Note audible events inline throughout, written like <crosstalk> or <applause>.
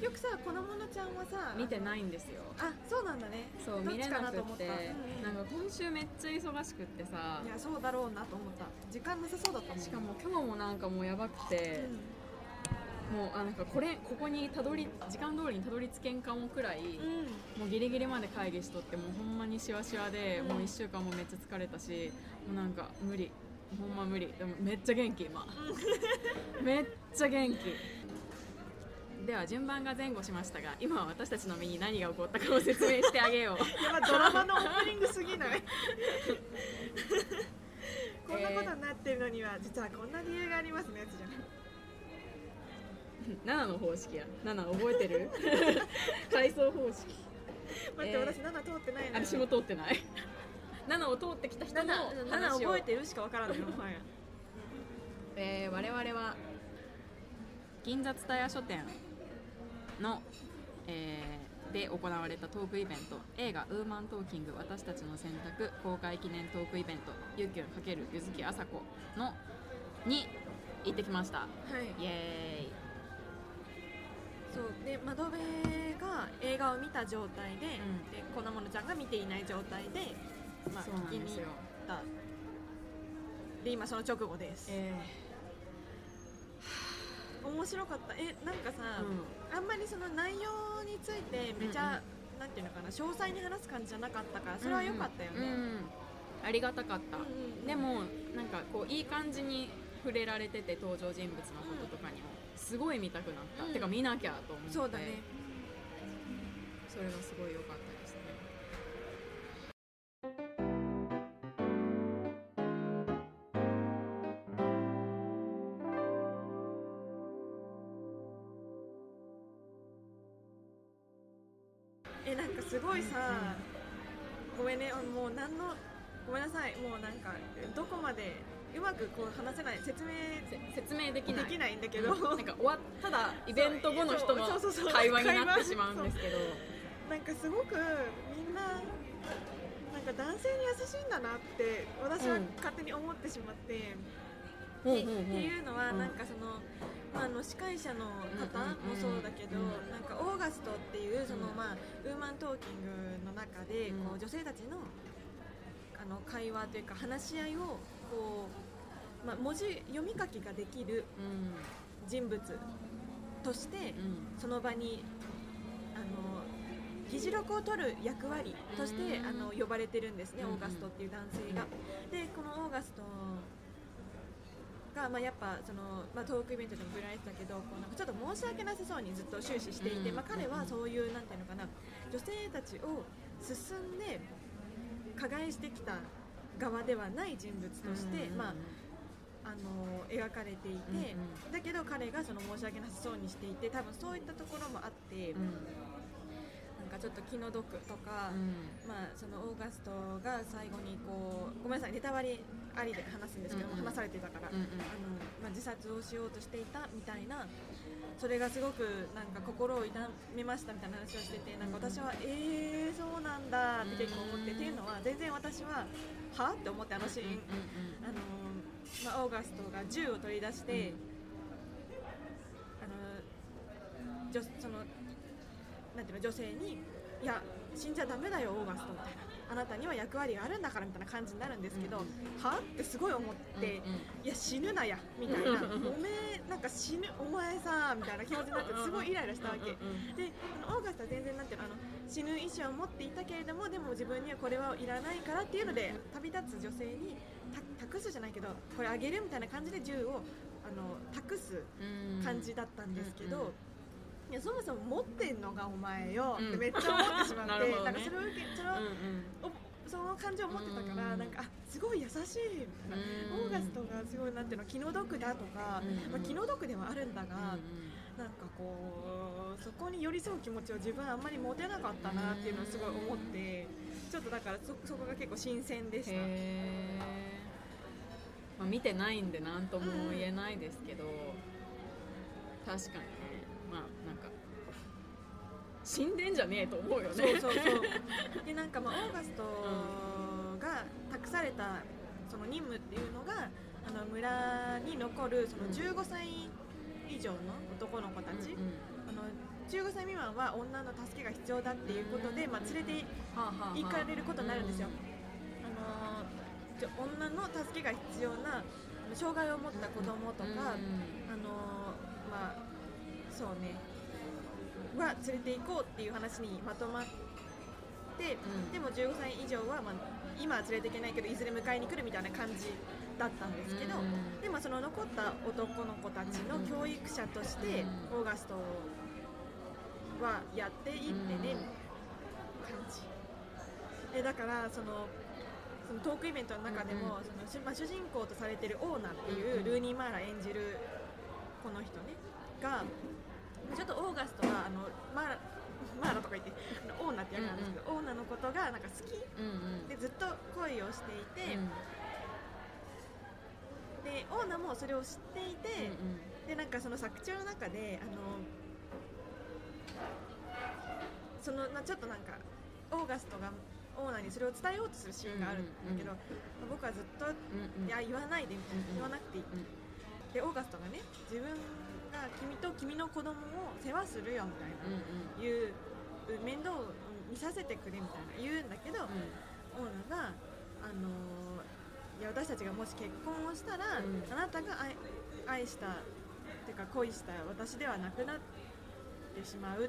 結局さ粉物ちゃんはさ見てないんですよ。あそうなんだね。そう見れなくてた、うんうん。なんか今週めっちゃ忙しくってさ。いやそうだろうなと思った。時間なさそうだったもんしかも今日もなんかもうやばくて、うもうあなんかこれここにたどり時間通りにたどり着けんかもくらい、ん、うん。もうギリギリまで会議しとってもうほんまにしわしわで、うん。もう1週間もめっちゃ疲れたしもうなんか無理。ほんま無理。でもめっちゃ元気今。<laughs> めっちゃ元気では順番が前後しましたが今は私たちの身に何が起こったかを説明してあげよう。やばドラマのオープニングすぎない？<laughs> こんなことになってるのには実はこんな理由がありますねやつじゃん。7の方式や。7覚えてる？<laughs> 階層方式。待って、えー私7通ってないのよ。私も通ってない。7を通ってきた人の7 7話を。覚えてるしかわからないよ <laughs> もはや。えー我々は銀座蔦屋書店の、えーで行われたトークイベント映画「ウーマントーキング私たちの選択」公開記念トークイベント「ゆうきゅん×ゆずきあさこのに行ってきました。はい。イエーイ。そうで窓辺が映画を見た状態で,、ん。で粉物ちゃんが見ていない状態で、まあ、聞きに行った。で今その直後です、え面白かった。えなんかさ、うあんまりその内容についてめちゃ、なんていうのかな詳細に話す感じじゃなかったからそれは良かったよね、うんうん。ありがたかった、うんうん。でもなんかこういい感じに触れられてて登場人物のこととかにも。すごい見たくなった、うん。てか見なきゃと思って。そうだね。それがすごい良かったイベント後の人の会話になってしまうんですけど。なんかすごくみんななんか男性に優しいんだなって私はうん勝手に思ってしまって、ほうでほうほうっていうのはうん。なんかその、まあ、あの司会者の方もそうだけど、なんかオーガストっていうその、うん。まあ、ウーマントーキングの中でうん。こう女性たちのあの会話というか話し合いをこう、まあ、文字読み書きができるうん。人物としてうん。その場にあの議事録を取る役割としてうん。あの呼ばれてるんですね、うんオーガストっていう男性が。でこのオーガストが、まあ、やっぱその、まあ、トークイベントでも振られてたけどこうなんかちょっと申し訳なさそうにずっと終始していて、うんまあ、彼はそういうなんていうのかな女性たちを進んで加害してきた側ではない人物として、うん。まあ、あの描かれていて、うんうん。だけど彼がその申し訳なさそうにしていて多分そういったところもあって、うん。なんかちょっと気の毒とか、うん。まあ、そのオーガストが最後にこうごめんなさいネタバレありで話すんですけども、うんうん。話されてたから、うんうん。あのまあ、自殺をしようとしていたみたいなそれがすごくなんか心を痛めましたみたいな話をしててなんか私は、えー、そうなんだって結構思って、うん。っていうのは全然私ははって思ってあのシーン、うんうん。あのまあ、オーガストが銃を取り出して、うん。あの女そのなんていうの女性にいや死んじゃだめだよオーガストみたいなあなたには役割があるんだからみたいな感じになるんですけど、うん。はってすごい思って、うんうん。いや死ぬなやみたいな、おめえなんか死ぬお前さみたいな気持ちになってすごいイライラしたわけ。うんうんであのオーガストは全然なんていうのあの死ぬ意思は持っていたけれどもでも自分にはこれはいらないからっていうので旅立つ女性にた託すじゃないけどこれあげるみたいな感じで銃をあの託すうん。感じだったんですけど、うんうん。いやそもそも持ってんのがお前よってうんめっちゃ思ってしまって、<laughs> ね。なんかそれを受けそれをうんうん。おその感情を持ってたから、うんなんかあすごい優しいみたいな、うん。オーガストがすごいなんていうの気の毒だとか、うんまあ、気の毒ではあるんだが、うんなんかこうそこに寄り添う気持ちを自分あんまり持てなかったなっていうのをすごい思ってちょっとだからそそこが結構新鮮でした。まあ、見てないんで何とも言えないですけど、確かにね。まあなんか死んでんじゃねえと思うよね。そうそうそう。<laughs> でなんかまあオーガストが託されたその任務っていうのがあの村に残るその15歳以上の男の子たち、うんうん。あの15歳未満は女の助けが必要だっていうことで、まあ、連れて行かれることになるんですよ、あのー女の助けが必要な障害を持った子供とか、あのーまあそうね。は連れて行こうっていう話にまとまって、うん。でも15歳以上は、まあ、今は連れていけないけどいずれ迎えに来るみたいな感じだったんですけど、うんでもその残った男の子たちの教育者として、うんオーガストはやっていってね、うん感じ。でだからそのそのトークイベントの中でも、その主まあ、主人公とされてるオーナっていう、うんルーニー・マーラ演じるこの人ねがちょっとオーガストはあのマーラマーラとか言ってオーナって役なんですけど、オーナのことがなんか好き。うんうん。でずっと恋をしていて、うん。でオーナもそれを知っていて、うんでなんかその作中の中であのそのなちょっとなんかオーガストがオーナーにそれを伝えようとするシーンがあるんだけど、僕はずっと、いや言わないでみたいな、うん言わなくていい、うんでオーガストがね自分が君と君の子供を世話するよみたいな、うんいう面倒を見させてくれみたいな。言うんだけど、オーナーが、あのーいや私たちがもし結婚をしたら、うん。あなたが愛愛したてか恋した私ではなくなってしまうっ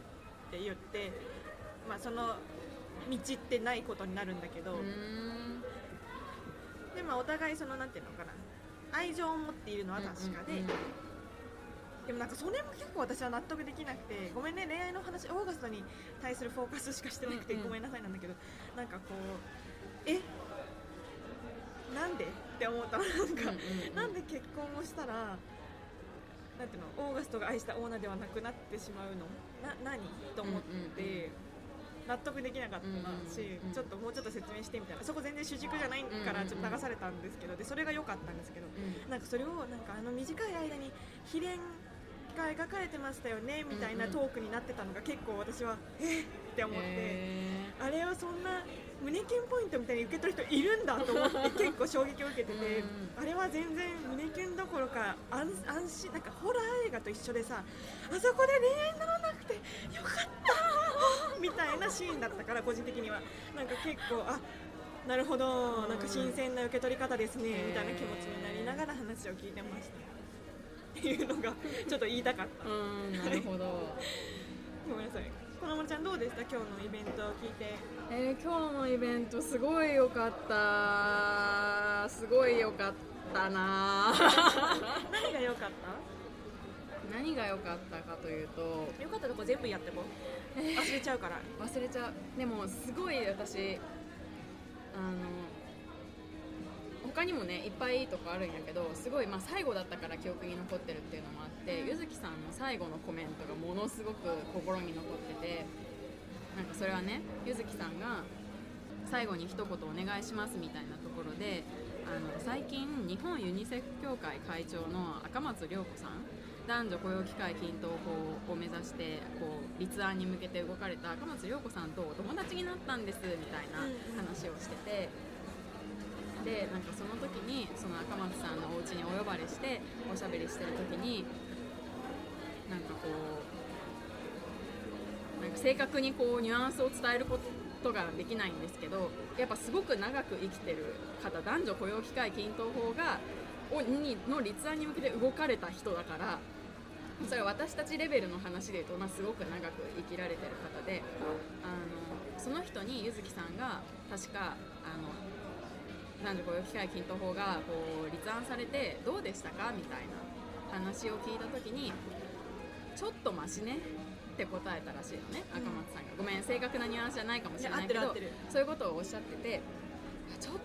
て言って、まあ、その道ってないことになるんだけど、うん。うんでまあ、お互いそのなんていうのかな。愛情を持っているのは確かで、うんうんでもなんかそれも結構私は納得できなくてごめんね恋愛の話オーガストに対するフォーカスしかしてなくて、うんうん。ごめんなさいなんだけどなんかこうえ？なんで？って思ったの。なんか、うんうんうん。なんで結婚をしたらなんていうのオーガストが愛したオーナーではなくなってしまうの？な何？と思って、うんうんうん納得できなかったし、ちょっともうちょっと説明してみたいな。そこ全然主軸じゃないからちょっと流されたんですけどでそれが良かったんですけどなんかそれをなんかあの短い間に秘伝が描かれてましたよねみたいなトークになってたのが結構私はえっって思って、へあれをそんな胸キュンポイントみたいに受け取る人いるんだと思って <laughs> 結構衝撃を受けててうんあれは全然胸キュンどころか安安心なんかホラー映画と一緒でさあそこで恋愛にならなくてよかったみたいなシーンだったから個人的には。なんか結構あなるほどなんか新鮮な受け取り方ですねみたいな気持ちになりながら話を聞いてました。っていうのがちょっと言いたかった。なるほど。ごめんなさい。このまるちゃんどうでした？今日のイベントを聞いて。えー今日のイベントすごい良かった。すごい良かったな。<laughs> 何が良かった？何が良かったかというと。よかったとこ全部やってこう忘れちゃうから。忘れちゃう。でもすごい私あの他にもねいっぱいいいとこあるんやけどすごい、まあ、最後だったから記憶に残ってるっていうのもあってゆずきさんの最後のコメントがものすごく心に残っててなんかそれはねゆずきさんが最後に一言お願いしますみたいなところであの最近日本ユニセフ協会会長の赤松涼子さん男女雇用機会均等法を目指してこう立案に向けて動かれた赤松涼子さんとお友達になったんですみたいな話をしてて。でなんかその時にその赤松さんのお家にお呼ばれしておしゃべりしてる時になんかこうなんか正確にこうニュアンスを伝えることができないんですけどやっぱすごく長く生きてる方男女雇用機会均等法がをにの立案に向けて動かれた人だからそれは私たちレベルの話でいうと、まあ、すごく長く生きられてる方であのその人に柚木さんが確かあの男女雇用機会均等法がこう立案されてどうでしたか？みたいな話を聞いた時にちょっとマシね？って答えたらしいのね、うん。赤松さんが。ごめん正確なニュアンスじゃないかもしれないけどそういうことをおっしゃっててちょっと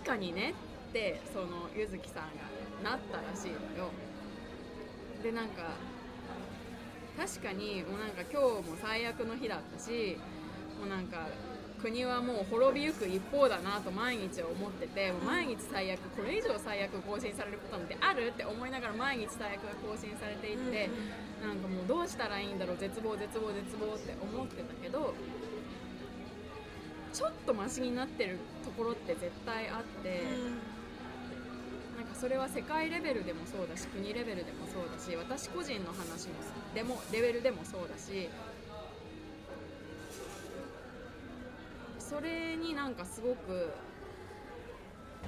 確かにねってその柚木さんがなったらしいのよでなんか確かにもうなんか今日も最悪の日だったしもうなんか国はもう滅びゆく一方だなと毎日思っててもう毎日最悪これ以上最悪更新されることなんてあるって思いながら毎日最悪が更新されていって、なんかもうどうしたらいいんだろう絶望絶望絶望って思ってたけどちょっとマシになってるところって絶対あって。かそれは世界レベルでもそうだし国レベルでもそうだし私個人の話もでもレベルでもそうだしそれになんかすごく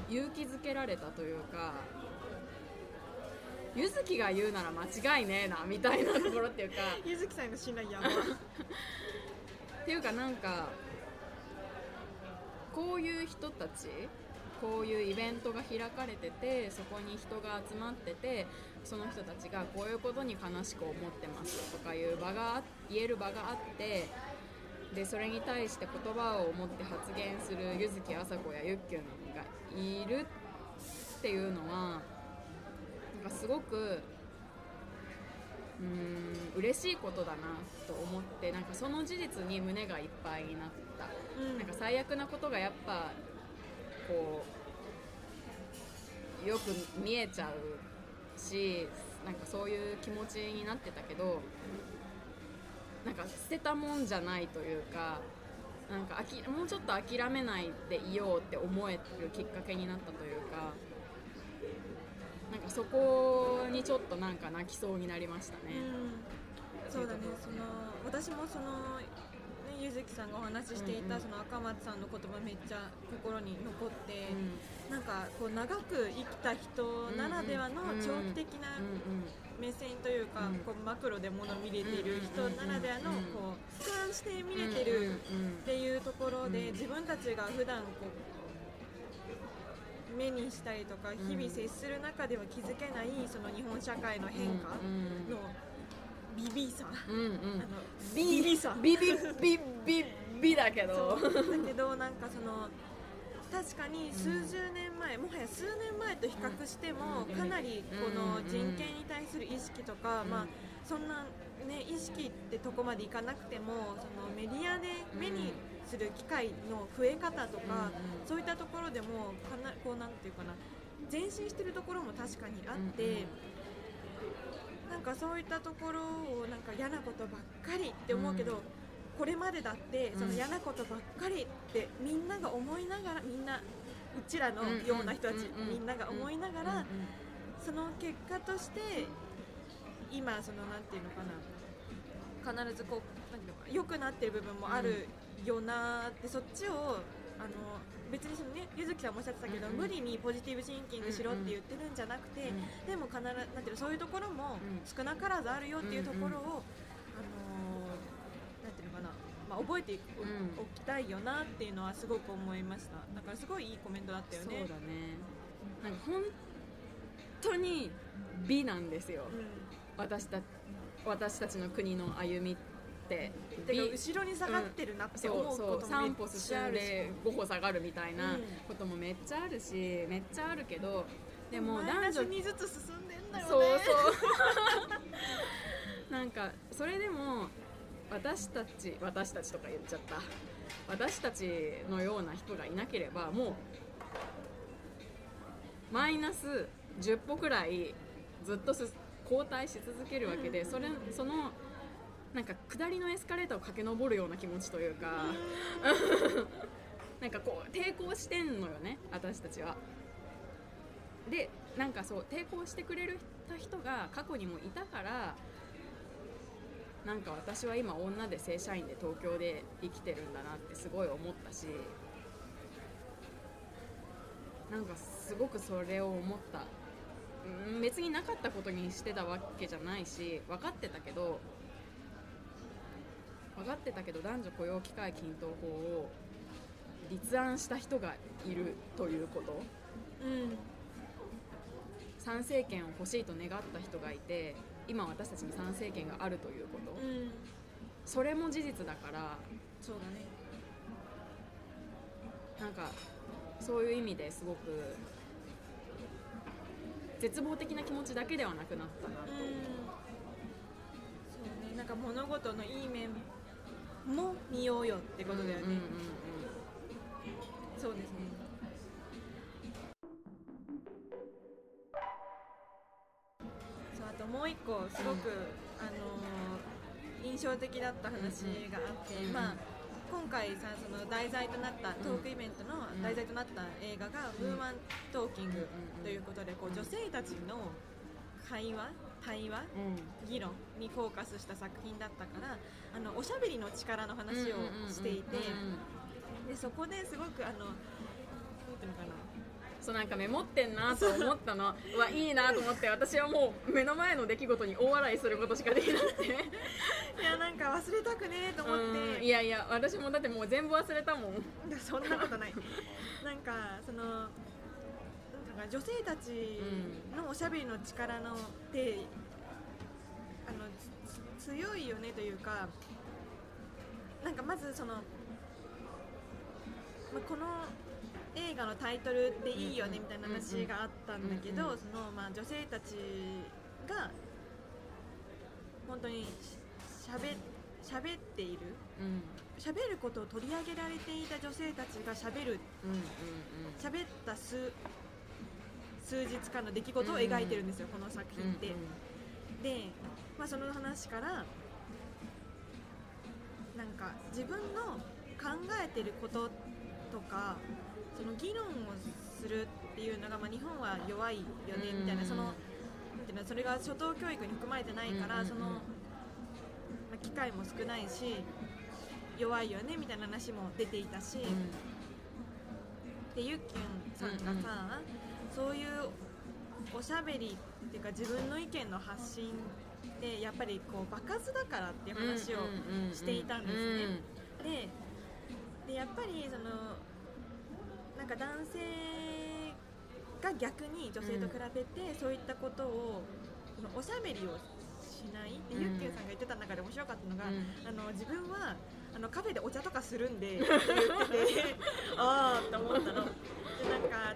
勇気づけられたというか柚月が言うなら間違いねえなみたいなところっていうか <laughs> ゆずきさんへの信頼やば。っていうかなんかこういう人たちこういうイベントが開かれててそこに人が集まっててその人たちがこういうことに悲しく思ってますとかいう場が言える場があってでそれに対して言葉を持って発言する柚月あさこやゆっきゅんがいるっていうのはなんかすごくうーん嬉しいことだなと思ってなんかその事実に胸がいっぱいになった、うん。なんか最悪なことがやっぱこうよく見えちゃうしなんかそういう気持ちになってたけどなんか捨てたもんじゃないというかなんかあきもうちょっと諦めないでいようって思えるきっかけになったというかなんかそこにちょっとなんか泣きそうになりましたね。う、そうだねその私もその、ね、ゆずきさんがお話ししていた、その赤松さんの言葉めっちゃ心に残って、うん。なんかこう長く生きた人ならではの長期的なうん目線というか、うん。こうマクロで物見れている人ならではのうんこう俯瞰して見うんれてるっていうところで、うん。自分たちが普段こう目にしたりとか日々接する中では気づけないその日本社会の変化うんのビビさ、うんうん。あのビビビさビビビビビだけど。だけどなんかその確かに数十年前、もはや数年前と比較しても、うん。かなりこのうん人権に対する意識とか、うん。まあ、そんな、ね、意識ってとこまでいかなくてもそのメディアで目にする機会の増え方とか、そういったところでもかなこうなんていうかな前進してるところも確かにあって。なんかそういったところをなんか嫌なことばっかりって思うけど、うん。これまでだってそのうん嫌なことばっかりってみんなが思いながらみんなうちらのような人たち、みんなが思いながら、その結果として今そのなんていうのかな必ずこう良くなってる部分もあるよなって、そっちをあの別にそのねゆずきさんもおっしゃってたけど、うんうん。無理にポジティブシンキングしろって言ってるんじゃなくて、うんでも必ずなんていうのそういうところもうん少なからずあるよっていうところを、あのなんていうのかな、まあ、覚えておきたいよなっていうのはすごく思いました。だからすごいいいコメントだったよね。そうだね。なんか本当に美なんですよ。うん。私た私たちの国の歩みってて後ろに下がってるなって思うことう3もめっ歩ちゃあるし。進んで5歩下がるみたいなうん。こともめっちゃあるしめっちゃあるけどでも男女スにずつ進んでんだよね。そうそう。<laughs> なんかそれでも私たち私たちとか言っちゃった。私たちのような人がいなければもうマイナス10歩くらいずっとす後退し続けるわけでそれそのなんか下りのエスカレーターを駆け上るような気持ちというか <laughs> なんかこう抵抗してんのよね私たちは。でなんかそう抵抗してくれる人が過去にもいたからなんか私は今女で正社員で東京で生きてるんだなってすごい思ったしなんかすごくそれを思ったうん別になかったことにしてたわけじゃないし分かってたけど分かってたけど男女雇用機会均等法を立案した人がいるということ。うん。参政権を欲しいと願った人がいて今私たちに参政権があるということ、うん。それも事実だからそうだね。なんかそういう意味ですごく絶望的な気持ちだけではなくなったなと、うん。そうね。なんか物事のいい面も見ようよってことだよね、うんうんうんそうですね。そうあともう一個すごく、あのー印象的だった話があって、うんまあ今回さその題材となったトークイベントのうん題材となった映画が「うん。ウーマントーキングうん」ということでこうんう女性たちの会話対話うん。議論にフォーカスした作品だったからあのおしゃべりの力の話をしていてでそこですごくあのていうのかな。そうなんかメモってんなと思ったの。う。わいいなと思って私はもう目の前の出来事に大笑いすることしかできなくて。<laughs> いやなんか忘れたくねえと思っうん。ていやいや私もだってもう全部忘れたもん。<laughs> そんなことない。なんかそのなんていうのかな女性たちのおしゃべりの力のってあのつ強いよねというかなんかまずその、まあ、この映画のタイトルでいいよねみたいな話があったんだけど、そのまあ女性たちが本当にしゃべしゃべっている。うん。喋ることを取り上げられていた女性たちが喋る。うんうん喋った数数日間の出来事を描いてるんですよ、この作うん品って。で、まあ、その話からなんか自分の考えてることとかその議論をするっていうのが、まあ、日本は弱いよねみたいな、うん。そのなんていうのそれが初等教育に含まれてないから、うんその、まあ、機会も少ないし弱いよねみたいな話も出ていたし。でゆっきゅんさんがさ、そういうおしゃべりっていうか自分の意見の発信ってやっぱりこう場数だからっていう話をしていたんですね。ででやっぱりそのなんか男性が逆に女性と比べてそういったことをそのおしゃべりをしないでうんゆっきゅんさんが言ってた中で面白かったのが、うんあの自分はあのカフェでお茶とかするんでって言ってて <laughs> ああって思ったの。でなんか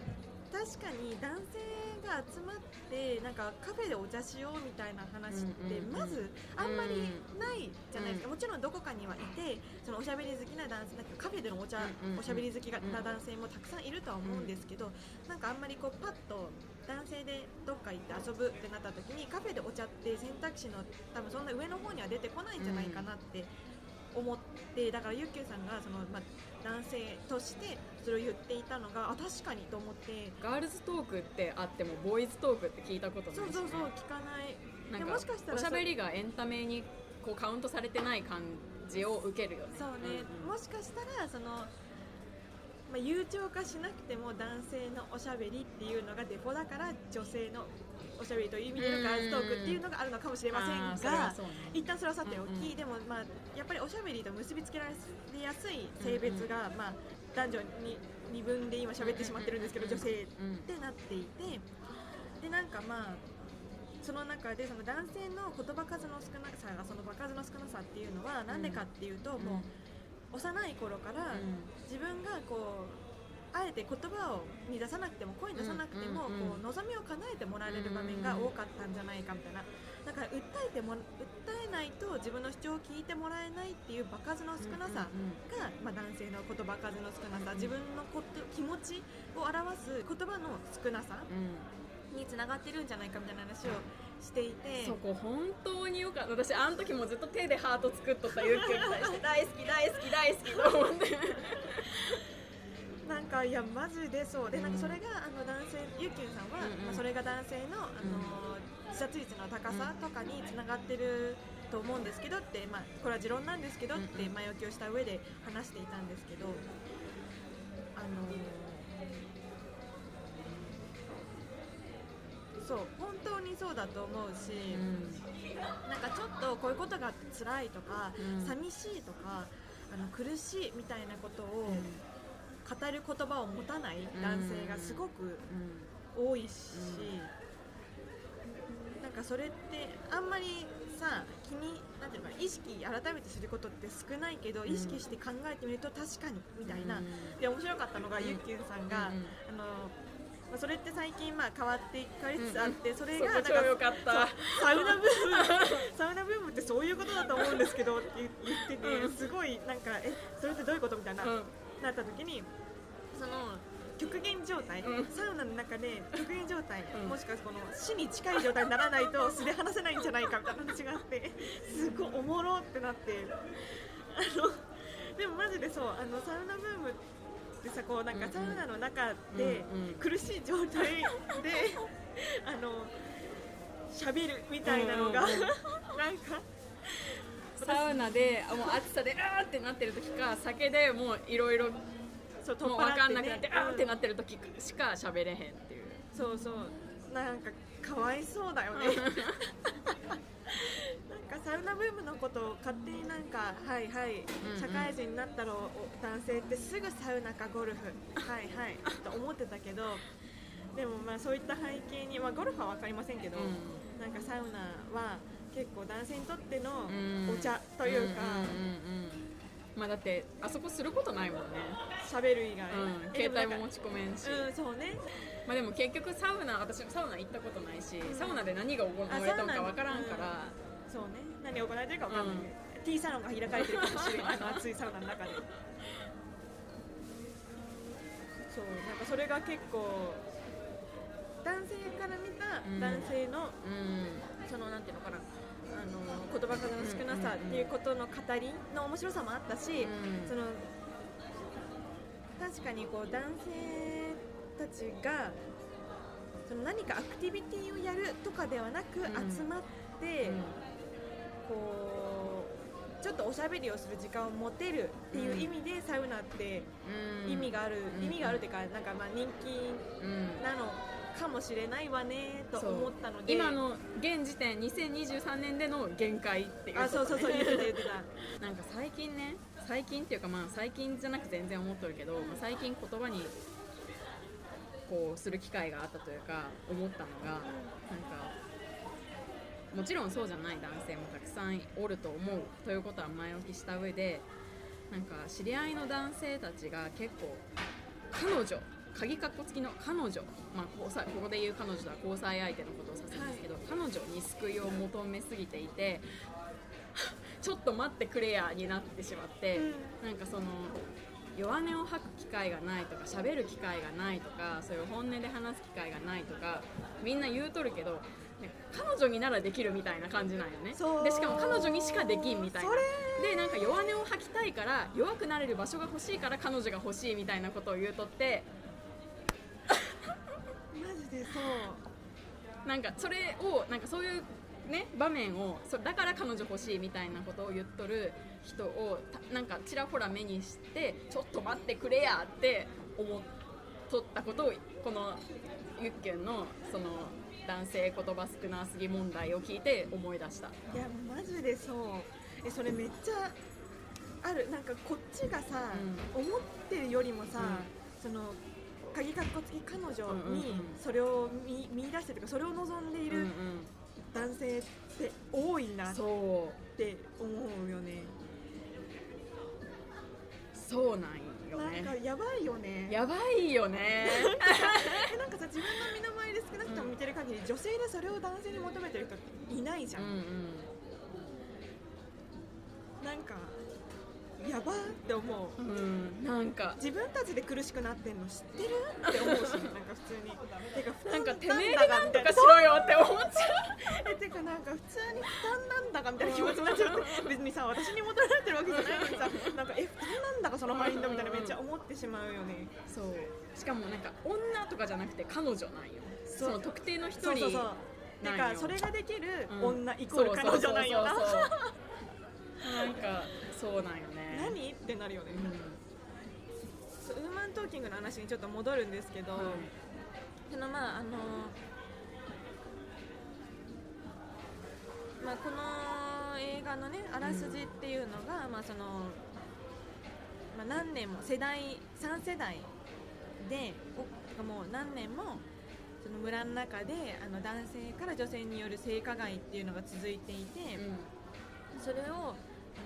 確かに男性が集まってなんかカフェでお茶しようみたいな話ってまずあんまりないじゃないですか、もちろんどこかにはいてそのおしゃべり好きな男性なんかカフェでのお茶、おしゃべり好きな男性もたくさんいるとは思うんですけど、なんかあんまりこうパッと男性でどっか行って遊ぶってなった時にカフェでお茶って選択肢の多分そんな上の方には出てこないんじゃないかなって思ってだからゆっきゅうさんがその、まあ、男性としてそれを言っていたのがあ確かにと思って。ガールズトークってあってもボーイズトークって聞いたことないし、ね、そうそうそう聞かない。なんかでもしかしたらおしゃべりがエンタメにこうカウントされてない感じを受けるよね。そうね、んん。もしかしたらその、まあ、悠長化しなくても男性のおしゃべりっていうのがデフォだから女性のおしゃべりという意味でのガールズトークっていうのがあるのかもしれませんがね。一旦それはさておき、うんうん。でも、まあ、やっぱりおしゃべりと結びつけられやすい性別が、まあ、男女に二分で今喋ってしまってるんですけど、女性うんってなっていてでなんかまあその中でその男性の言葉数の少なさがその場数の少なさっていうのはなんでかっていうと、もう幼い頃から自分がこうあえて言葉をに出さなくても声に出さなくても、うんうんうんこう望みを叶えてもらえる場面が多かったんじゃないかみたいな。だから訴えても訴えないと自分の主張を聞いてもらえないっていう場数の少なさが、まあ、男性の言葉数の少なさ自分のこと気持ちを表す言葉の少なさうん。につながってるんじゃないかみたいな話をしていて。そこ本当によかった。私あの時もずっと手でハート作っとったゆっくんに対して大好き大好き大好きと思ってなんかいやマジでそう。でうんなん。かそれがあの男性ゆっきゅんさんは、うんうん。まあ、それが男性のあの、自殺率の高さとかにつながってると思うんですけどって、まあ、これは持論なんですけどってうんうん。前置きをした上で話していたんですけどあのそう本当にそうだと思うし、なんかちょっとこういうことが辛いとか、うん。寂しいとかあの苦しいみたいなことを、語る言葉を持たない男性がすごく多いし、なんかそれってあんまりさ気になんていうのかな意識改めてすることって少ないけど、ん。意識して考えてみると確かにみたいな、うん。で面白かったのが、うん。ゆっきゅんさんが、うん。あのまあそれって最近まあ変わって変わりつつあって、それがそこ超良かサウナブームサウナブームってそういうことだと思うんですけどって言ってて、うん。すごいなんかえそれってどういうことみたいな、うんなった時にその極限状態、うん。サウナの中で極限状態、うん。もしくはこの死に近い状態にならないと <laughs> 素で話せないんじゃないかみたいな話があってすごいおもろってなって。あのでもマジでそうあのサウナブームってさこうなんかサウナの中で苦しい状態であの喋るみたいなのが、なんかサウナであもう暑さであーってなってる時か酒でもういろいろもそうう分かんなくなってあーってなっってる時しか喋れへんっていう。そうそう。なんかかわいそうだよね。<laughs> なんかサウナブームのことを勝手になんかはいはい、うんうん。社会人になったらお男性ってすぐサウナかゴルフ。はいはいと思ってたけどでもまあそういった背景に、まあ、ゴルフは分かりませんけど、なんかサウナは結構男性にとってのうん。お茶というかんうんうんうん。まあだってあそこすることないもんね、喋、る以外、うん、え携帯も持ち込めんし、うんそうね。まあでも結局サウナ私サウナ行ったことないしサウナで何が行われたのか分からんから。そうね。何が行われてるか分かんない、ティーサロンが開かれてるかもしれない <laughs> あの暑いサウナの中で。そうなんかそれが結構男性から見たうん。男性の、うん。そのなんていうのかな。あの言葉数の少なさっていうことの語りの面白さもあったし、うん。その確かにこう男性たちがその何かアクティビティをやるとかではなくん。集まって、こうちょっとおしゃべりをする時間を持てるっていう意味で、サウナってうん。意味がある、うん。意味があるっていうかなんかまあ人気うん。なのかもしれないわねと思ったので。今の現時点2023年での限界っていう。あそうそうそう <laughs> 言ってた言ってた。なんか最近ね最近っていうかまあ最近じゃなく全然思っとるけど、まあ最近言葉にこうする機会があったというか思ったのがなんかもちろんそうじゃない男性もたくさんおると思うということは前置きした上でなんか知り合いの男性たちが結構彼女鍵括弧付きの彼女、まあ、交際ここで言う彼女は交際相手のことを指すんですけど、彼女に救いを求めすぎていて <laughs> ちょっと待ってくれやになってしまって、なんかその弱音を吐く機会がないとか喋る機会がないとかそういう本音で話す機会がないとかみんな言うとるけど、ね、彼女にならできるみたいな感じなんよね。でしかも彼女にしかできんみたいな。でなんか弱音を吐きたいから弱くなれる場所が欲しいから彼女が欲しいみたいなことを言うとってでそう。なんかそれをなんかそういうね場面をそだから彼女欲しいみたいなことを言っとる人をたなんかちらほら目にしてちょっと待ってくれやって思っとったことをこのゆっきゅんのその男性言葉少なすぎ問題を聞いて思い出した。いやマジでそう。えそれめっちゃある。なんかこっちがさ、思ってるよりもさ、その鍵かっこつき彼女にそれを見見出してとかそれを望んでいる男性って多いなっそう。て思うよね。そうなんよなんねかやばいよね。やばいよね。<laughs> えなんかさ自分の身の回りで少なくとも見てる限り、女性でそれを男性に求めてる人っていないじゃ、うんんうん。なんかやばって思う。うん。なんか。自分たちで苦しくなってんの知ってる？って思うしなんか普通に。てか負担なんかてめえでだなんとかしみろよって思っちゃたいなえてかなんか普通に負担なんだかみたいな気持ちになっちゃって。別にさ私に求められてるわけじゃないのにさなんかえ負担なんだかそのマインドみたいなめっちゃ思ってしまうよね。うそう。しかもなんか女とかじゃなくて彼女なんよ。その特定の一人そうそうそう。てなんよ。かそれができるうん。女イコール彼女なんよな。なんかそうなんよ。ね何？ってなるよね。うそうウーマントーキングの話にちょっと戻るんですけど、んはい。そのまああのまあこの映画のねあらすじっていうのが、まあそのまあ何年も世代3世代でおもう何年もその村の中であの男性から女性による性加害っていうのが続いていて、それを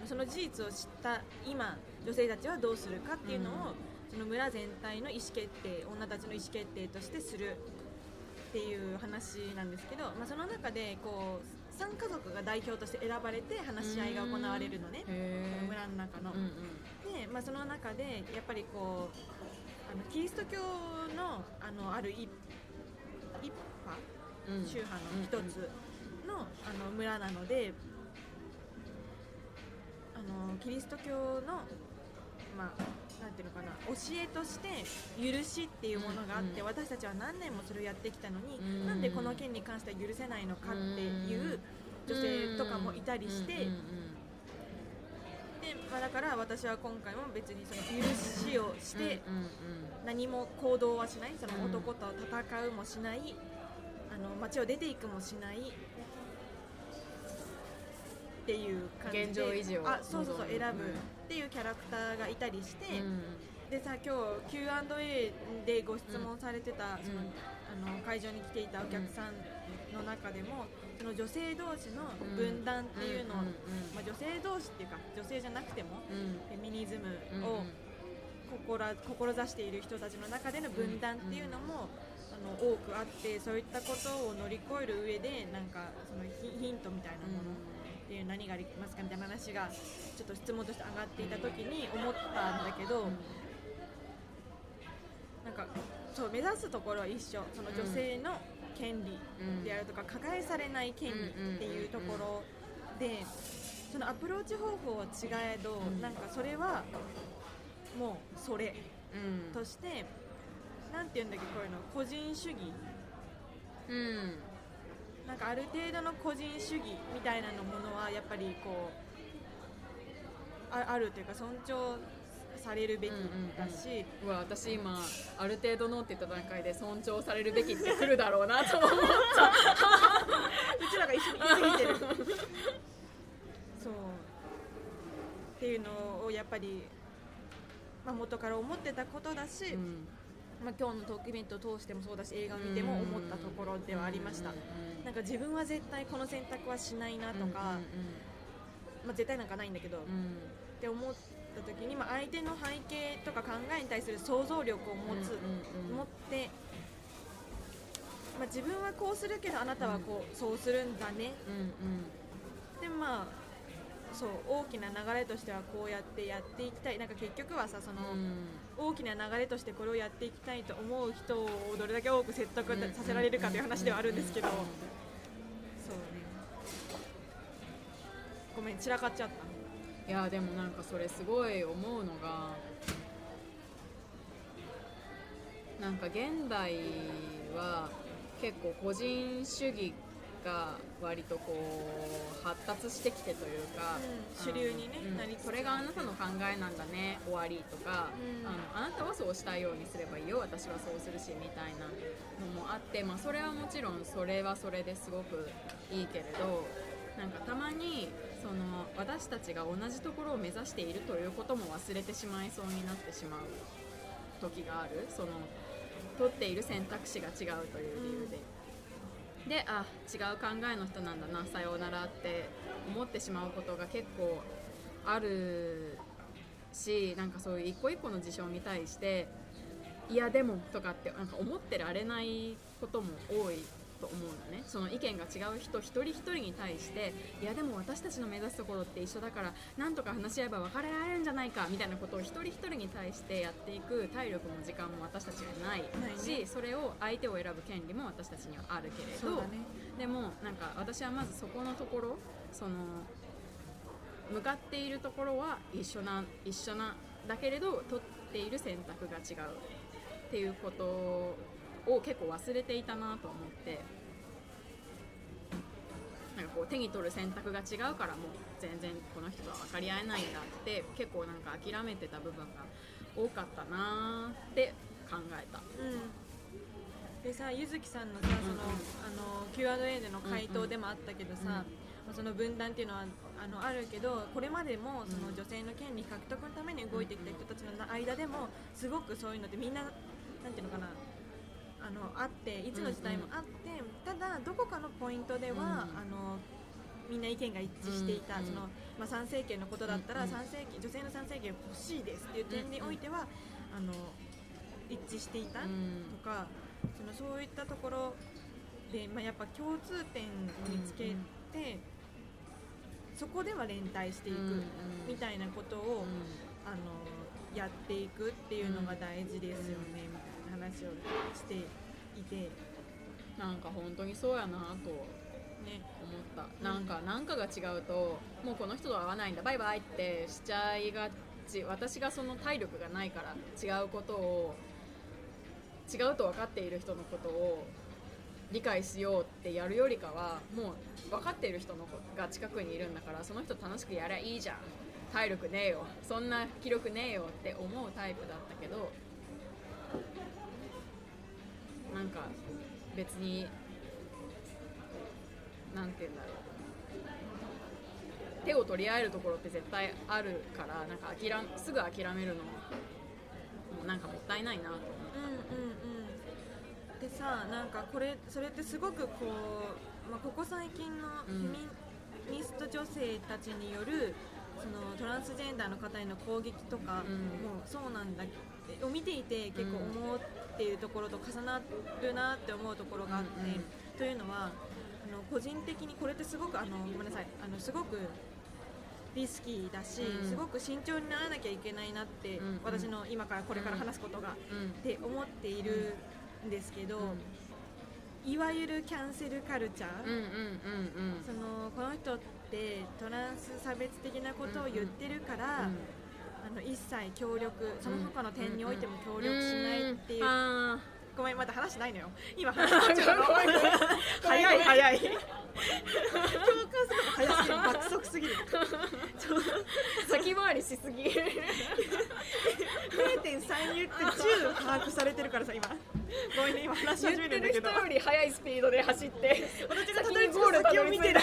その事実を知った今女性たちはどうするかっていうのを、その村全体の意思決定女たちの意思決定としてするっていう話なんですけど、まあ、その中でこう3家族が代表として選ばれて話し合いが行われるのね。そのー村の中の。うんうん。で、まあ、その中でやっぱりこうあのキリスト教のあのある一一派うん。宗派の一つの,、あの村なのであのキリスト教のまあなんていうのかな教えとして許しっていうものがあって、うん。私たちは何年もそれをやってきたのに、うん。なんでこの件に関しては許せないのかっていう女性とかもいたりして、でまあ、だから私は今回も別にその許しをして何も行動はしないそのうん男と戦うもしない、あの街を出ていくもしないっていう感じで現状維持をあそうそうそう選ぶっていうキャラクターがいたりして、うん。でさ今日 Q&A でご質問されてた、そのうんあの会場に来ていたお客さんの中でも、その女性同士の分断っていうのを、まあ、女性同士っていうか女性じゃなくてもうん。フェミニズムうんを志志している人たちの中での分断っていうのも、あの多くあってそういったことを乗り越える上でなんかそのヒヒントみたいなものっていう何がありますかみたいな話がちょっと質問として上がっていた時に思ったんだけど、なんかそう目指すところは一緒その女性の権利であるとか加害されない権利っていうところでそのアプローチ方法は違えど、うんなんかそれはもうそれうん。としてなんて言うんだっけこういうの個人主義。うんなんかある程度の個人主義みたいなのものはやっぱりこうああるというか尊重されるべきだし、うわ私今ある程度のって言った段階で尊重されるべきってくるだろうなと思っ <laughs> うちらが一緒に言い過ぎてる。<laughs> そう。っていうのをやっぱり、まあ、元から思ってたことだし、うん。まあ、今日のトークイベントを通してもそうだし映画を見ても思ったところではありました、なんか自分は絶対この選択はしないなとか、まあ、絶対なんかないんだけど、っうんうんて思った時に、まあ、相手の背景とか考えに対する想像力を持つ、うんうん持って、まあ、自分はこうするけどあなたはこう、そうするんだね。うん。でまあそう大きな流れとしてはこうやってやっていきたい。なんか結局はさその、うん大きな流れとしてこれをやっていきたいと思う人をどれだけ多く説得させられるかという話ではあるんですけど、そうね。ごめん散らかっちゃった。いやでもなんかそれすごい思うのがなんか現代は結構個人主義が割とこう発達してきてというか、うん。主流にねうん。なりそれがあなたの考えなんだね終わりとか、うん。あのあなたはそうしたいようにすればいいよ私はそうするしみたいなのもあって、まあ、それはもちろんそれはそれですごくいいけれどなんかたまにその私たちが同じところを目指しているということも忘れてしまいそうになってしまう時がある。その取っている選択肢が違うという理由で。であ違う考えの人なんだなさようならって思ってしまうことが結構あるしなんかそういう一個一個の事象に対していやでもとかってなんか思ってられないことも多い。と思うのね。その意見が違う人一人一人に対していやでも私たちの目指すところって一緒だからなんとか話し合えば別れられるんじゃないかみたいなことを一人一人に対してやっていく体力も時間も私たちにはないないね。しそれを相手を選ぶ権利も私たちにはあるけれどね。でもなんか私はまずそこのところその向かっているところは一緒な一緒なだけれど取っている選択が違うっていうことを結構忘れていたなと思って。なんかこう手に取る選択が違うからもう全然この人とは分かり合えないんだって結構なんか諦めてた部分が多かったなって考えた。うん。でさゆずきさんのさその、あの Q&A での回答でもあったけどさ、まあその分断っていうのはあのあるけどこれまでもその女性の権利獲得のために動いてきた人たちの間でもすごくそういうのってみんななんていうのかなあのあっていつの時代もあって、ただどこかのポイントでは、うん。あのみんな意見が一致していた、うんそのまあ、参政権のことだったら、うん参政権女性の参政権欲しいですっていう点においては、あの一致していた、うん。とかそのそういったところで、まあ、やっぱ共通点を見つけて、そこでは連帯していく、うんうん。みたいなことを、あのやっていくっていうのが大事ですよね、みたいな話をしていて、なんか本当にそうやなとね、思った。なんかなんかが違うともうこの人とは合わないんだバイバイってしちゃいがち。私がその体力がないから違うことを違うと分かっている人のことを理解しようってやるよりかはもう分かっている人の子が近くにいるんだからその人楽しくやりゃいいじゃん。体力ねえよ。そんな気力ねえよって思うタイプだったけどなんか別になんて言うんだろう。手を取り合えるところって絶対あるからなんか諦めすぐ諦めるのもなんかもったいないなと思って。うんうんうん。でさなんかこれそれってすごくこう、まあ、ここ最近のフェミニスト女性たちによるそのトランスジェンダーの方への攻撃とかうん。もそうなんだを見ていて結構思っているところと重なるなって思うところがあって、というのはあの個人的にこれってすごくあのごめんなさいあのすごくリスキーだし、うん。すごく慎重にならなきゃいけないなって、私の今からこれから話すことが、うんって思っているんですけど、いわゆるキャンセルカルチャー、そのこの人ってトランス差別的なことを言ってるから、うんあの一切協力その他の点においても協力しないっていう、あごめんまだ話ないのよ。今 <laughs> 話しちゃうの。早い。早い共感するの早すぎる爆速すぎる。ー先回りしすぎ。0.3言って10把握されてるからさ今。ごめんね今話し言っ始めるんだけど。てる人より速いスピードで走って。私がたどり着くゴールたど先を見てる？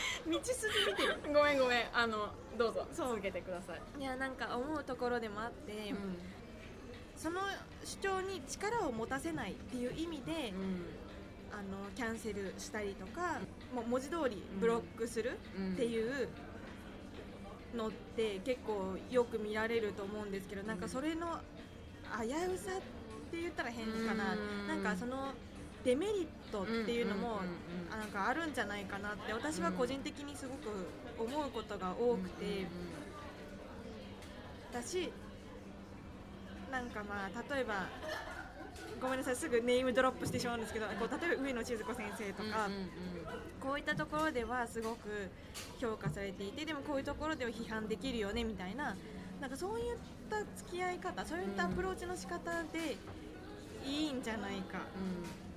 <laughs> 筋見てる。ごめんごめんあのどうぞそう。続けてください、いやなんか思うところでもあって、その主張に力を持たせないっていう意味で、あのキャンセルしたりとか、もう文字通りブロックするうんっていうのって結構よく見られると思うん。ですけどなんかそれの危うさって言ったら変かな、うんなんかそのデメリットっていうのも、なんかあるんじゃないかなって私は個人的にすごく思うことが多くて。だしなんかまあ例えばごめんなさいすぐネームドロップしてしまうんですけどこう例えば上野千鶴子先生とか、こういったところではすごく評価されていてでもこういうところでは批判できるよねみたいななんかそういった付き合い方そういったアプローチの仕方でいいんじゃないか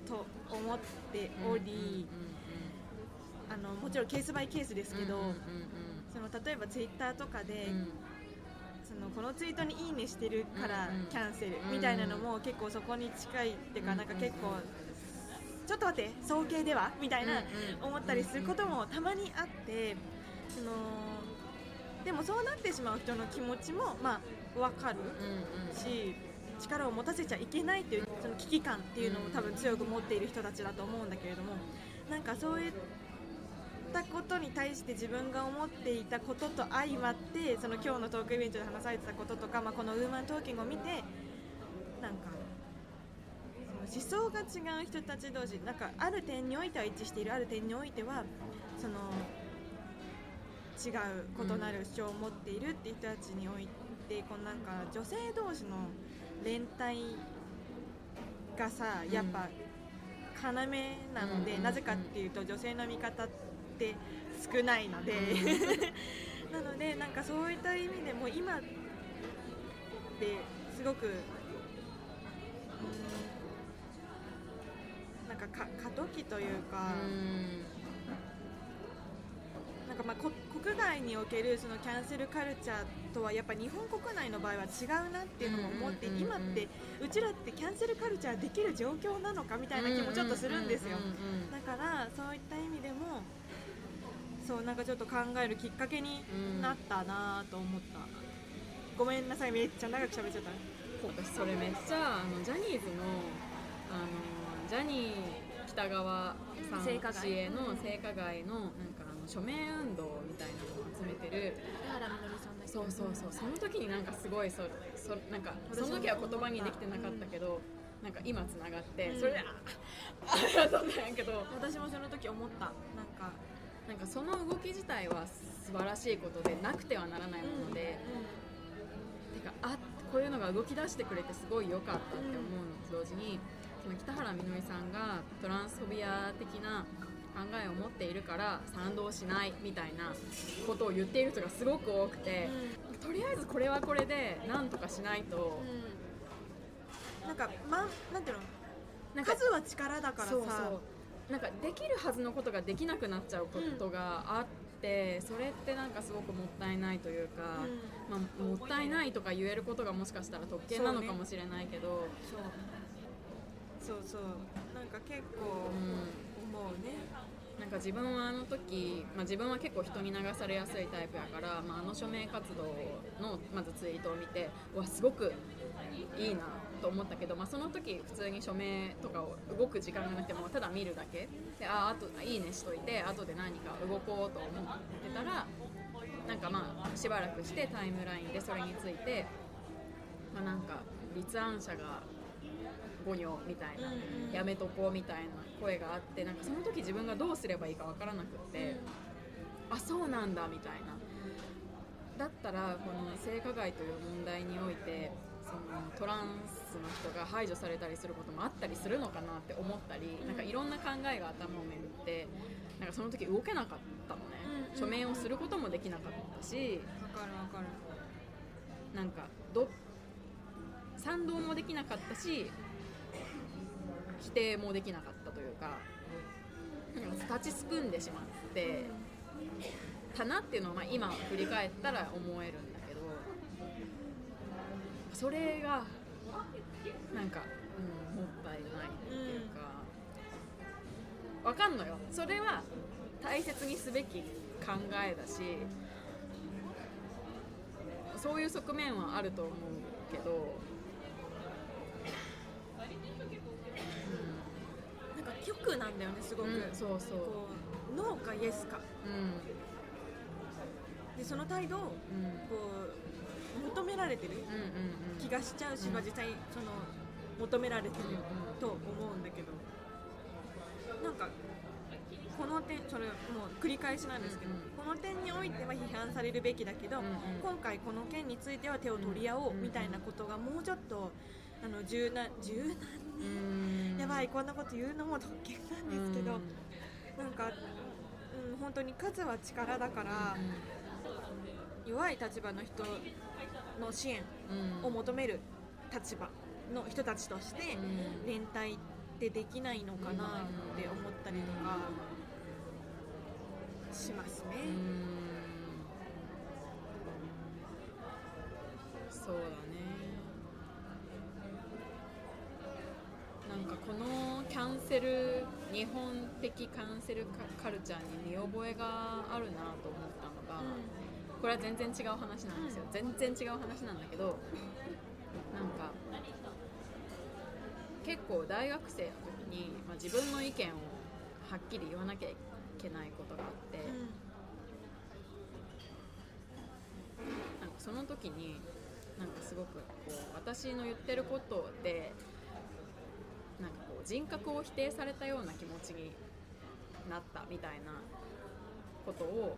と思っており、あのもちろんケースバイケースですけど、その例えばツイッターとかで、そのこのツイートにいいねしてるからキャンセルみたいなのも結構そこに近いっていうかうんなんか結構ちょっと待って送迎では？みたいな思ったりすることもたまにあってそのでもそうなってしまう人の気持ちもまあ分かるし力を持たせちゃいけないっていうその危機感っていうのを多分強く持っている人たちだと思うんだけれどもなんかそういったことに対して自分が思っていたことと相まってその今日のトークイベントで話されてたこととか、まあ、このウーマントーキングを見てなんか思想が違う人たち同士なんかある点においては一致しているある点においてはその違う異なる主張を持っているっていう人たちにおいてこうなんか女性同士の連帯がさやっぱ要なので、うんなぜかっていうと女性の味方って少ないので、<laughs> なのでなんかそういった意味でも今ってすごく、うん、なんかか過渡期というか。なんかまあこ国外におけるそのキャンセルカルチャーとはやっぱ日本国内の場合は違うなっていうのも思って今ってうちらってキャンセルカルチャーできる状況なのかみたいな気もちょっとするんですよ。だからそういった意味でもそうなんかちょっと考えるきっかけになったなと思った。ごめんなさいめっちゃ長く喋っちゃった。私それめっちゃあのジャニーズのあのジャニー北川さん市営の性加害のの署名運動みたいなのを集めてる。原みのりさんだそうそうそう。その時になんかすごいそそなんかその時は言葉にできてなかったけど、なんか今つながって、うん。それであありがとうなんやけど私もその時思ったなんかなんかその動き自体は素晴らしいことでなくてはならないもので、てかあこういうのが動き出してくれてすごい良かったって思うのと同時にその北原みのりさんがトランスフォビア的な考えを持っているから賛同しないみたいなことを言っている人がすごく多くて、とりあえずこれはこれでなんとかしないと、うん。なんかまなんていうの？なんか数は力だからさ。そうそう。なんかできるはずのことができなくなっちゃうことがあって、それってなんかすごくもったいないというか、まあ、もったいないとか言えることがもしかしたら特権なのかもしれないけど。そう。そうそう。なんか結構うん。思うねなんか自分はあの時、まあ、自分は結構人に流されやすいタイプやから、まあ、あの署名活動のまずツイートを見てわすごくいいなと思ったけど、まあ、その時普通に署名とかを動く時間がなくてもただ見るだけ。でああといいねしといて後で何か動こうと思ってたらなんかまあしばらくしてタイムラインでそれについて、まあ、なんか立案者が5行みたいな。うんうんやめとこうみたいな声があってなんかその時自分がどうすればいいかわからなくって、あそうなんだみたいな。だったらこの性加害という問題においてそのトランスの人が排除されたりすることもあったりするのかなって思ったり、なんかいろんな考えが頭を巡ってなんかその時動けなかったのね、うん署名をすることもできなかったしわかるわかる。なんかど賛同もできなかったし否定もできなかったというか立ちすくんでしまってたなっていうのはまあ今振り返ったら思えるんだけどそれがなんか、うん、もったいないっていうか、わかんのよ。それは大切にすべき考えだしそういう側面はあると思うけど、なんだよねすごく、うん、そうそう、こうノーかイエスか。うん。でその態度をうん。こう求められてる気がしちゃうし、うん。まあ実際その求められてると思うんだけど。なんかこの点それもう繰り返しなんですけど、うんうん。この点においては批判されるべきだけど、うんうん。今回この件については手を取り合おううん。みたいなことがもうちょっとあの柔軟柔軟うん。やばいこんなこと言うのも特権なんですけど、なんか、うん、本当に数は力だから、弱い立場の人の支援うん。を求める立場の人たちとしてうん。連帯ってできないのかなって思ったりとかしますね。うん。そうだねなんかこのキャンセル日本的キャンセルカカルチャーに見覚えがあるなと思ったのが、これは全然違う話なんですよ、全然違う話なんだけどなんか結構大学生の時に、まあ、自分の意見をはっきり言わなきゃいけないことがあって、なんかその時になんかすごくこう私の言ってることで人格を否定されたような気持ちになったみたいなことを、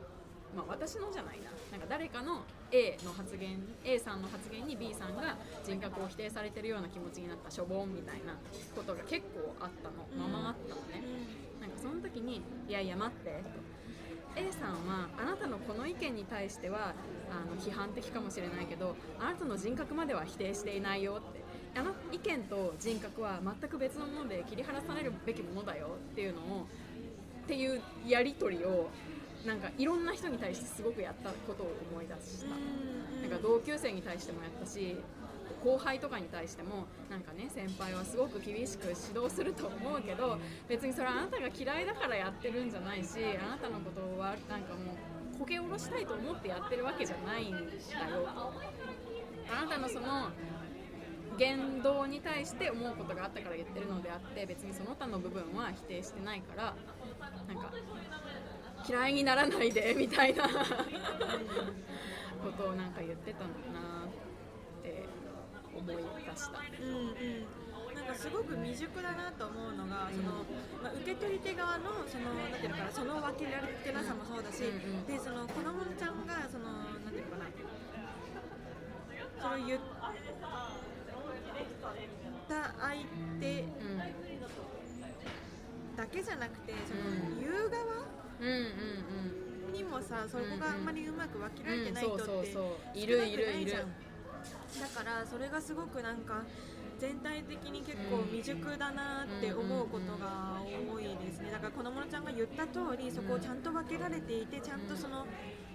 まあ、私のじゃないな。なんか誰かの A の発言 A さんの発言に B さんが人格を否定されてるような気持ちになったしょぼんみたいなことが結構あったの。ままあったのね。なんかその時に「いやいや待って」と。A さんはあなたのこの意見に対してはあの批判的かもしれないけどあなたの人格までは否定していないよってあの意見と人格は全く別のもので切り離されるべきものだよっていうのをっていうやり取りをなんかいろんな人に対してすごくやったことを思い出した。なんか同級生に対してもやったし後輩とかに対してもなんかね先輩はすごく厳しく指導すると思うけど別にそれはあなたが嫌いだからやってるんじゃないしあなたのことはなんかもうこけ下ろしたいと思ってやってるわけじゃないんだよあなたのその言動に対して思うことがあったから言ってるのであって別にその他の部分は否定してないからなんか嫌いにならないでみたいなことをなんか言ってたのかなって思い出した。うんうん。なんかすごく未熟だなと思うのが、そのまあ、受け取り手側のそのなんていうのかなその分けられてなさもそうだし、でその子供ちゃんがそのなんていうのかな。それを言った相手うんだけじゃなくてそのうん。言う側うんうん。にもさそこがあんまりうまく分けられてない人って少いるないくるいる。ないじゃん。だからそれがすごくなんか全体的に結構未熟だなって思うことが多いですね。だからこのものちゃんが言った通りそこをちゃんと分けられていてちゃんとその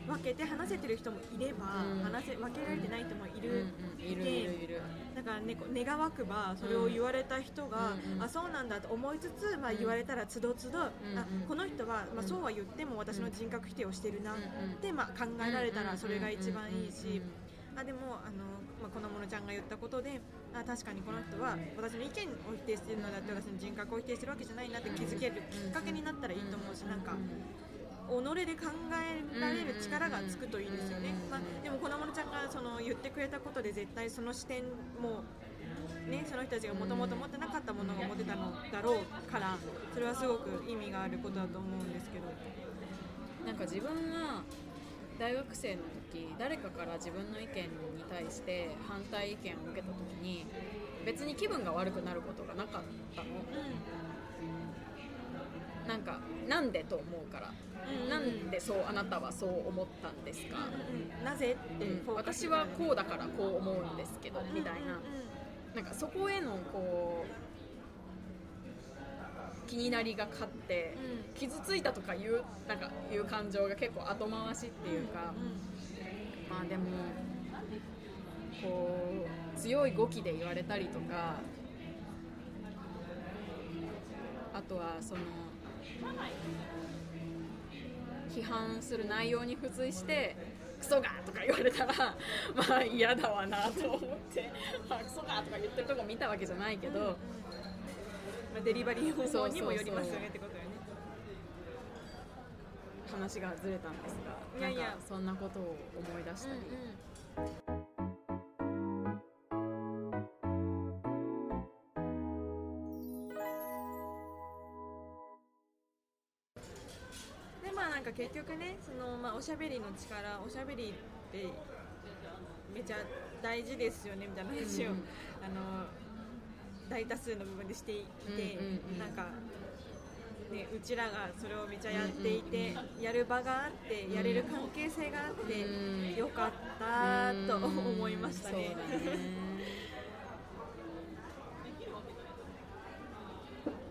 分けて話せてる人もいればうん。話せ分けられてない人もいうんるうん。いるいるいる。だからね願わくばそれを言われた人が、あそうなんだと思いつつ、まあ、うん。言われたらつどつど、あうん。この人は、まあ、うん。そうは言っても私の人格否定をしてるなって、まあ、考えられたらそれが一番いいし。うんあでもあの、まあ、このものちゃんが言ったことであ確かにこの人は私の意見を否定してるのだって私の人格を否定してるわけじゃないなって気づけるきっかけになったらいいと思うしなんか己で考えられる力がつくといいですよね、まあ、でもこのものちゃんがその言ってくれたことで絶対その視点もね、その人たちがもともと持ってなかったものが持ってたのだろうからそれはすごく意味があることだと思うんですけど。なんか自分が大学生の時誰かから自分の意見に対して反対意見を受けた時に別に気分が悪くなることがなかったのなんかなんでと思うから、うんなんでそうあなたはそう思ったんですか、うんなぜって私はこうだからこう思うんですけどうんみたいな。なんかそこへのこう気になりが勝ってうん。傷ついたとかいうなんかいう感情が結構後回しっていうか、まあでもこう強い語気で言われたりとかあとはその批判する内容に付随してクソがとか言われたら <laughs> まあ嫌だわなと思って、ま <laughs> あ、クソがとか言ってるとこ見たわけじゃないけど、まあ、デリバリー方法にもよりますよねってことよね。話がずれたんですがいやいや。なんかそんなことを思い出したり。でまあなんか結局ねその、まあ、おしゃべりの力おしゃべりってめちゃ大事ですよねみたいな話を、うんあの大多数の部分でしていて、うんうんうんなんか、ね、うちらがそれをめちゃやっていて、やる場があってやれる関係性があって、うん。よかったと思いましたね。ね。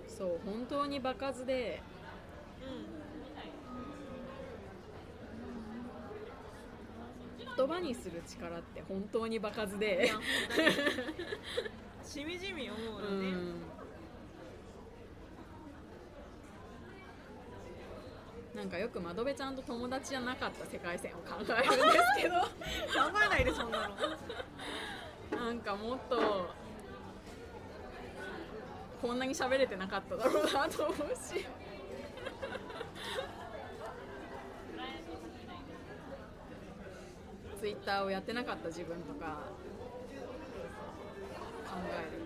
そう本当に場数で言葉にする力って本当に場数で。しみじみ思ううのね。ん。なんかよく窓辺ちゃんと友達じゃなかった世界線を考えるんですけど。考えないでそんなの。なんかもっとこんなに喋れてなかっただろうなと思うしツイッターをやってなかった自分とか考える。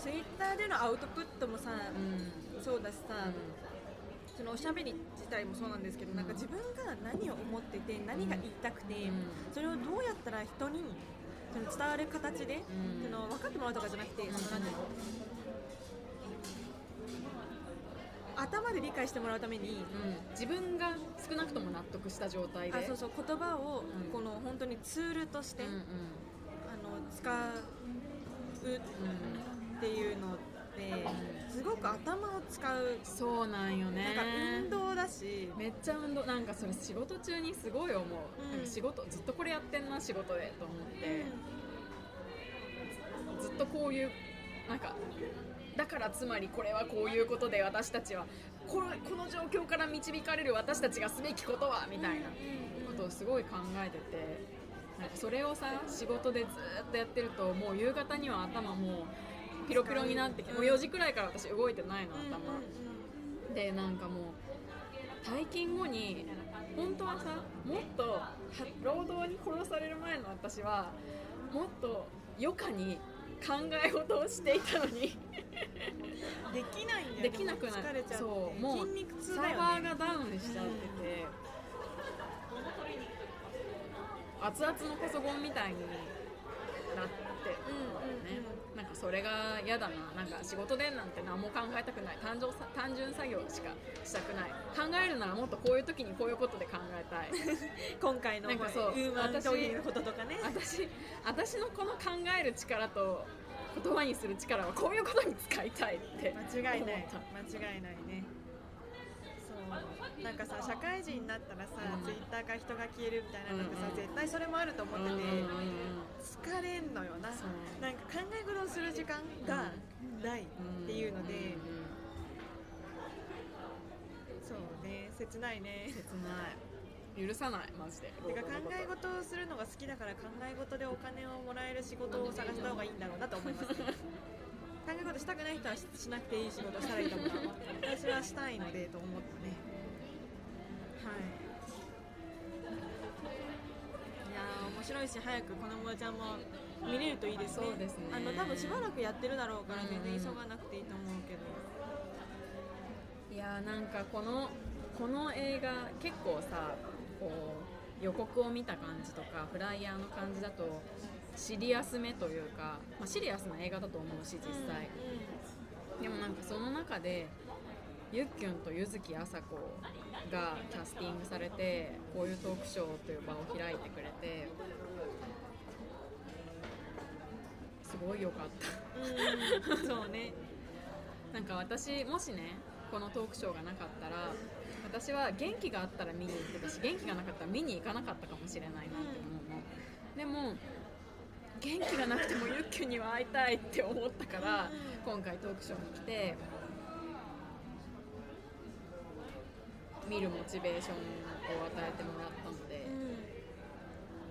ツイッターでのアウトプットもさ、うん。そうだしさ、そのおしゃべり自体もそうなんですけど、なんか自分が何を思ってて何が言いたくて、うん。それをどうやったら人にその伝わる形で、うん。その分かってもらうとかじゃなくて、そのなんていうの頭で理解してもらうために、うん。自分が少なくとも納得した状態であそうそう言葉をうん。この本当にツールとして、うんうん。あの使うっていうのってすごく頭を使う。そうなんよね。なんか運動だし、めっちゃ運動なんかそれ仕事中にすごい思う、うん。仕事ずっとこれやってんな仕事でと思って、ずっとこういうなんかだからつまりこれはこういうことで私たちはこのこの状況から導かれる私たちがすべきことはみたいなことをすごい考えててなんかそれをさ仕事でずっとやってるともう夕方には頭もうピロピロになってきてもう4時くらいから私動いてないの頭。でなんかもう退勤後に本当はさもっとは労働に殺される前の私はもっと余暇に考え事をしていたのに。できないんだよできなくなる。疲れちゃうもう筋肉痛サーだよね。バーがダウンしちゃってて、熱々のパソコンみたいになっって、ね。なんかそれが嫌だな。なんか仕事でなんて何も考えたくない。単純さ単純作業しかしたくない。考えるならもっとこういう時にこういうことで考えたい。<laughs> 今回のウなんかそう。ーマンのこととかね。私私のこの考える力と言葉にする力はこういうことに使いたいって間違いない。間違いないねなんかさ社会人になったらさ、うん。ツイッターから人が消えるみたいなのってさ、絶対それもあると思ってて、疲れんのよな。なんか考え事をする時間がないっていうので、そうね切ないね。切ない。許さないマジで。てか考え事をするのが好きだから考え事でお金をもらえる仕事を探した方がいいんだろうなと思います、ね、<laughs> 考え事したくない人はししなくていい仕事をしたらいいと思う。私はしたいのでと思って面白いし早くこのもちゃんも見れるといいですね。そうですね。あの多分しばらくやってるだろうから全然うん急がなくていいと思うけど、いやーなんかこのこの映画結構さこう予告を見た感じとかフライヤーの感じだとシリアスめというか、まあ、シリアスな映画だと思うし実際、でもなんかその中でゆっきゅんと柚木あさ子がキャスティングされてこういうトークショーという場を開いてくれてすごい良かった。<laughs> そうね。なんか私もしねこのトークショーがなかったら私は元気があったら見に行ってたし元気がなかったら見に行かなかったかもしれないなって思うの、でも元気がなくてもユッキュには会いたいって思ったから今回トークショーに来て見るモチベーションを与えてもらったので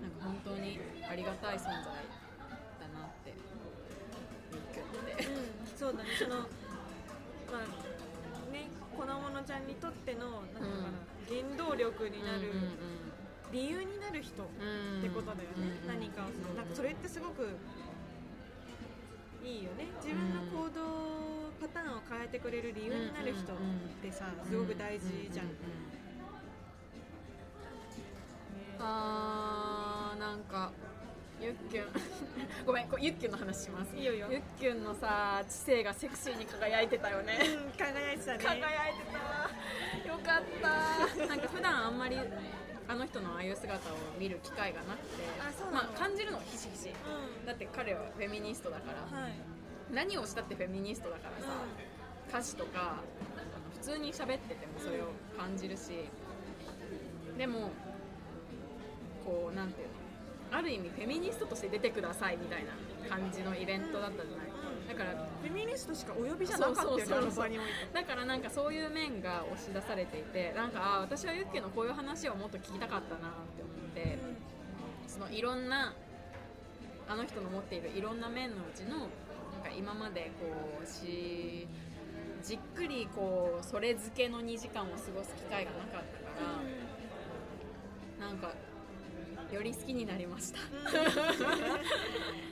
なんか本当にありがたい存在だなってユッキュって。うん、そうだね。そのまあね粉物ちゃんにとってのなんかな、原動力になる、理由になる人っうんてことだよね、何かなんかそれってすごくいいよね。自分の行動パターンを変えてくれる理由になる人ってさすごく大事じゃん、ね。あーなんかゆっきゅんごめんゆっきゅんの話します。ゆっきゅんのさ知性がセクシーに輝いてたよね。うん輝いてたね。輝いてた。よかった。<laughs> なんか普段あんまりあの人のああいう姿を見る機会がなくてあそうなの。まあ感じるのはひしひし。うん。だって彼はフェミニストだからはい。何をしたってフェミニストだからさ、歌詞とか普通に喋っててもそれを感じるし、でもこうなんていうのある意味フェミニストとして出てくださいみたいな感じのイベントだったじゃない、だからフェミニストしかお呼びじゃなかったよねだからなんかそういう面が押し出されていてなんかあ私はユッケのこういう話をもっと聞きたかったなって思ってそのいろんなあの人の持っているいろんな面のうちのなんか今までこうしじっくりこうそれ漬けの2時間を過ごす機会がなかったからなんかより好きになりました。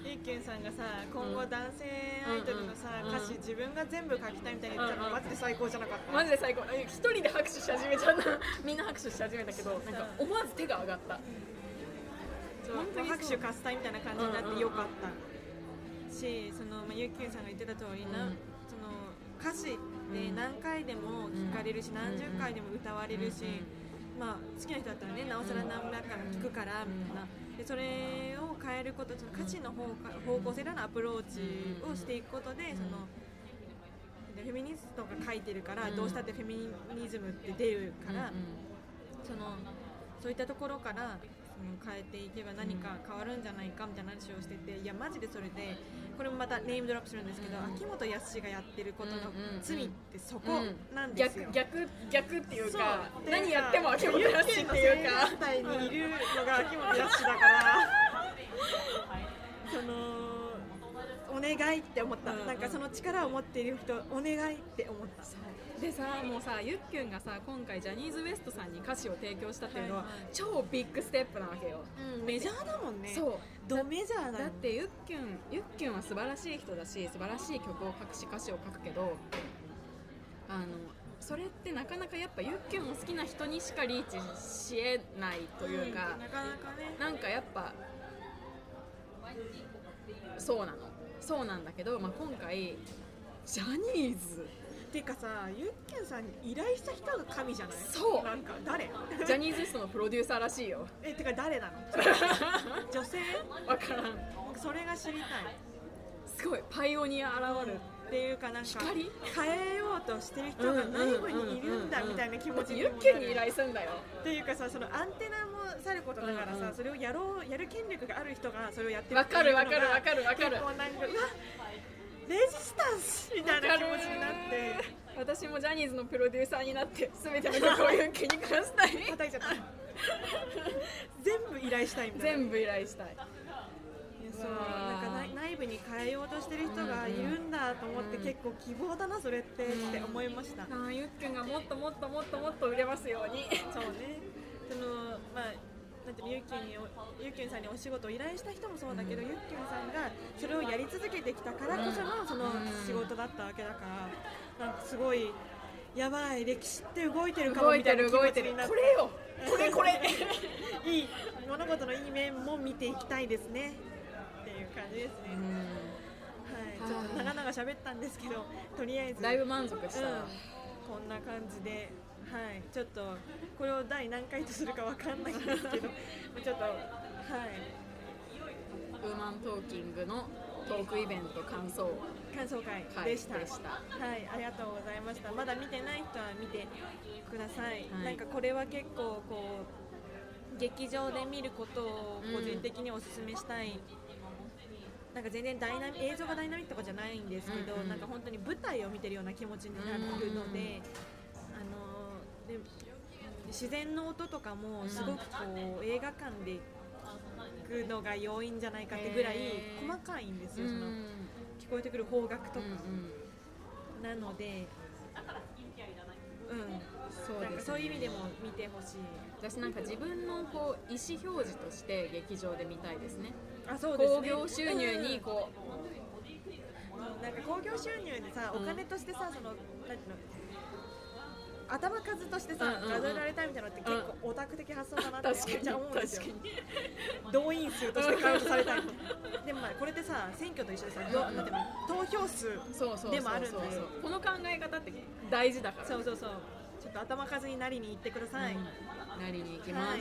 ゆっけんさんがさ今後男性アイドルのさ、うんうん歌詞自分が全部書きたいみたいに言ってたの、うんうん。マジで最高じゃなかった？マジで最高。え一人で拍手し始めちゃった。みんな拍手し始めたけどなんか思わず手が上がった。本当に拍手喝采みたいな感じになってよかった、しその、まあ、ゆっけんさんが言ってた通りな、うん。その歌詞って何回でも聞かれるし、うん何十回でも歌われるし、まあ、好きな人だったらねなおさら何だから聞くからみたいな。でそれを変えることその歌詞の方か方向性でのアプローチをしていくことで、そのでフェミニストが書いてるから、うん。どうしたってフェミニズムって出るから、うん。そのそういったところから変えていけば何か変わるんじゃないかみたいな話をしてていやマジでそれでこれもまたネームドロップするんですけど、うん。秋元康がやってることの罪ってそこなんですよ。逆逆逆っていうかで何やっても秋元康っていうか。ユッケンの生活態にいるのが秋元康だから。<laughs> そのお願いって思った、うんうん。なんかその力を持っている人お願いって思った。でさもうさゆっきゅんがさ今回ジャニーズ WEST さんに歌詞を提供したっていうのは、はいはい。超ビッグステップなわけよ、うん、メジャーだもんね。そう。ドメジャーだってゆっきゅんゆっきゅんは素晴らしい人だし素晴らしい曲を書くし歌詞を書くけどあのそれってなかなかやっぱゆっきゅんを好きな人にしかリーチしえないというか、んなかなかね。なんかやっぱそうなのそうなんだけど、まあ、今回ジャニーズ。ていうかさゆっけんさんに依頼した人が神じゃない？そう。なんか誰？ジャニーズ WEST のプロデューサーらしいよ。えてか誰なの？<laughs> 女性？わからん。それが知りたい。すごいパイオニア現る。っていうかなんか光？変えようとしてる人が内部にいるんだみたいな気持ちにユッケに依頼すんだよっていうかさそのアンテナもさることながらさ、うん。うん。それをやろうやる権力がある人がそれをやってるわかるわかるわかるわかる結構なん。かうわレジスタンスみたいな気持ちになって私もジャニーズのプロデューサーになって全ての曲をユッケに関したい叩いちゃった全部依頼したいみたいな全部依頼したいそうなん。か内内部に変えようとしてる人がいるん。だと思って、うん。結構希望だなそれってって思いました、あーゆっけん。がもっともっともっともっと売れますようにそうねそのまあなんていうのゆっきゅんゆっきゅんさんにお仕事を依頼した人もそうだけど、うん。ゆっきゅんさんがそれをやり続けてきたからこそのその仕事だったわけだからなんかすごいやばい歴史って動いてるかも動いてみたいな気る動いてる持ちになってこれよ。これこれ。<laughs> いい物事のいい面も見ていきたいですね。っていう感じですね、はい、ちょっと長々喋ったんですけどとりあえず。だいぶ満足した、うん、こんな感じで、はい、ちょっとこれを第何回とするかわかんないんですけど <laughs> ちょっとはい。ウーマントーキングのトークイベント感想。感想会会でした,、でした。はいありがとうございました。まだ見てない人は見てください、はい。なんかこれは結構こう劇場で見ることを個人的におすすめしたい、なんか全然ダイナミ映像がダイナミックとかじゃないんですけど、うんうん。なんか本当に舞台を見てるような気持ちになるので、で自然の音とかもすごくこう映画館で行くのが要因じゃないかってぐらい細かいんですよ、うん。その聞こえてくる方角とか、うんなので、うん、そうです、そういう意味でも見てほしい。私なんか自分のこう意思表示として劇場で見たいですね。あ、そうですね。興行収入にこう。んなんか興行収入でさ、うん。お金としてさ、そのなんていうの。頭数としてさ、うんうんうん数えられたいみたいなのって結構オタク的発想だなうって <laughs> めっちゃ思うんですよ。動員数としてカウントされたいの。でもまあこれってさ、選挙と一緒でさ、よなんうの投票数。でもあるんでこの考え方って大事だからそうそうそう。ちょっと頭数になりに行ってください。うんなりに行きます、はい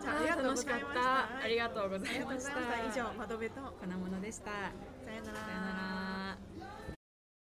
じゃあありがとうございました。楽しかったありがとうございました。以上、窓辺と。粉物でしたさよなら